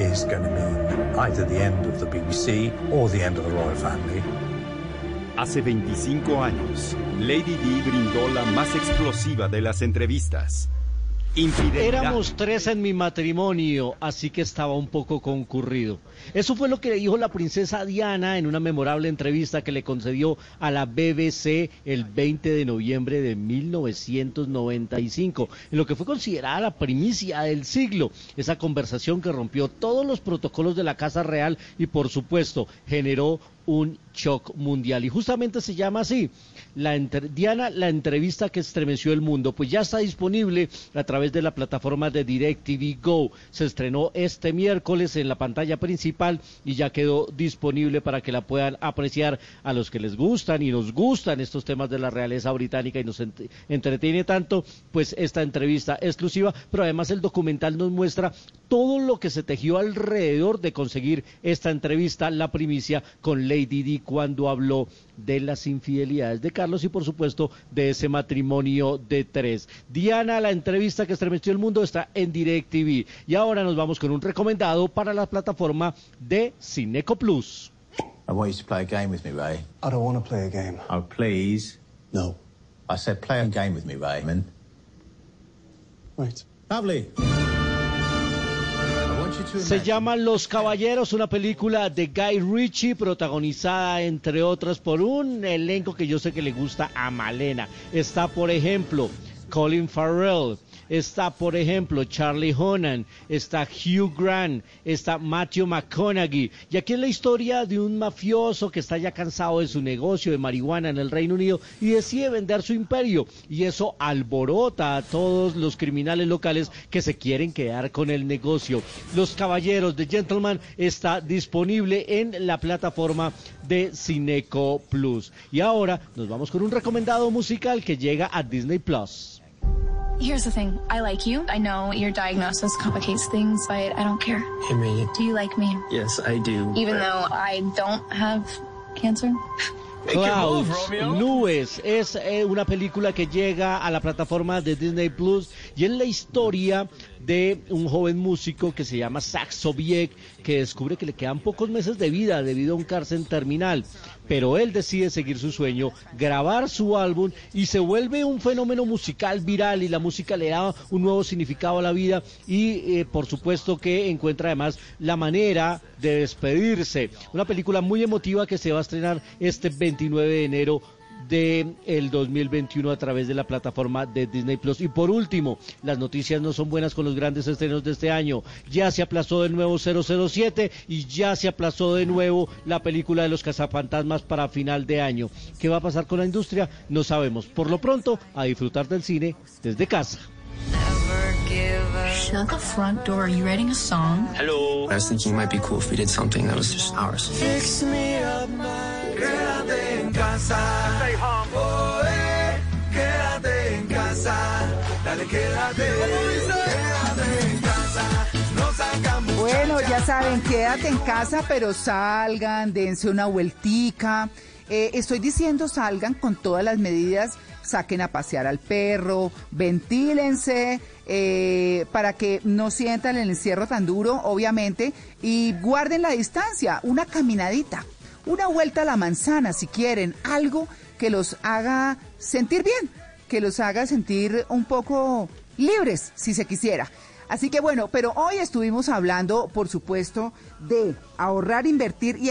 is going to mean either the end of the BBC or the end of the royal family. Hace 25 años, Lady Di brindó la más explosiva de las entrevistas. Éramos tres en mi matrimonio, así que estaba un poco concurrido. Eso fue lo que dijo la princesa Diana en una memorable entrevista que le concedió a la BBC el 20 de noviembre de 1995, en lo que fue considerada la primicia del siglo. Esa conversación que rompió todos los protocolos de la Casa Real y por supuesto generó un shock mundial. Y justamente se llama así, la Diana, la entrevista que estremeció el mundo, pues ya está disponible a través de la plataforma de DirecTV Go. Se estrenó este miércoles en la pantalla principal y ya quedó disponible para que la puedan apreciar a los que les gustan y nos gustan estos temas de la realeza británica y nos entretiene tanto, pues esta entrevista exclusiva, pero además el documental nos muestra todo lo que se tejió alrededor de conseguir esta entrevista, la primicia con Lady Di cuando habló de las infidelidades de Carlos y por supuesto de ese matrimonio de tres. Diana, la entrevista que estremeció el mundo está en DirecTV y ahora nos vamos con un recomendado para la plataforma de Cineco Plus. I want you to play a game with me, Ray. I don't want to play a game. Oh, please. No. I said play a game with me, Raymond. Right. Lovely. Se llama Los Caballeros, una película de Guy Ritchie, protagonizada entre otras por un elenco que yo sé que le gusta a Malena. Está, por ejemplo, Colin Farrell, está, por ejemplo, Charlie Honan, está Hugh Grant, está Matthew McConaughey. Y aquí es la historia de un mafioso que está ya cansado de su negocio de marihuana en el Reino Unido y decide vender su imperio. Y eso alborota a todos los criminales locales que se quieren quedar con el negocio. Los Caballeros de Gentleman está disponible en la plataforma de Cineco Plus. Y ahora nos vamos con un recomendado musical que llega a Disney Plus. Here's the thing. I like you. I know your diagnosis complicates things, but I don't care. Hey, Megan. Do you like me? Yes, I do. Even though I don't have cancer? Clouds, Nubes, es eh, una película que llega a la plataforma de Disney Plus y es la historia de un joven músico que se llama Saxo Sobiek que descubre que le quedan pocos meses de vida debido a un cárcel terminal, pero él decide seguir su sueño, grabar su álbum y se vuelve un fenómeno musical viral y la música le da un nuevo significado a la vida y eh, por supuesto que encuentra además la manera de despedirse. Una película muy emotiva que se va a estrenar este 29 de enero del el 2021 a través de la plataforma de Disney Plus. Y por último, las noticias no son buenas con los grandes estrenos de este año. Ya se aplazó de nuevo 007 y ya se aplazó de nuevo la película de los cazafantasmas para final de año. ¿Qué va a pasar con la industria? No sabemos. Por lo pronto, a disfrutar del cine desde casa. Shut the front door. Are you writing a song? Hello. I was thinking it might be cool if we did something that was just ours. Fix me up, en casa. Quédate. Quédate en casa. No. Bueno, ya saben, quédate en casa, pero salgan, dense una vueltica. Eh, estoy diciendo salgan con todas las medidas, saquen a pasear al perro, ventílense, eh, para que no sientan el encierro tan duro, obviamente, y guarden la distancia, una caminadita, una vuelta a la manzana si quieren, algo que los haga sentir bien, que los haga sentir un poco libres, si se quisiera. Así que bueno, pero hoy estuvimos hablando, por supuesto, de ahorrar, invertir y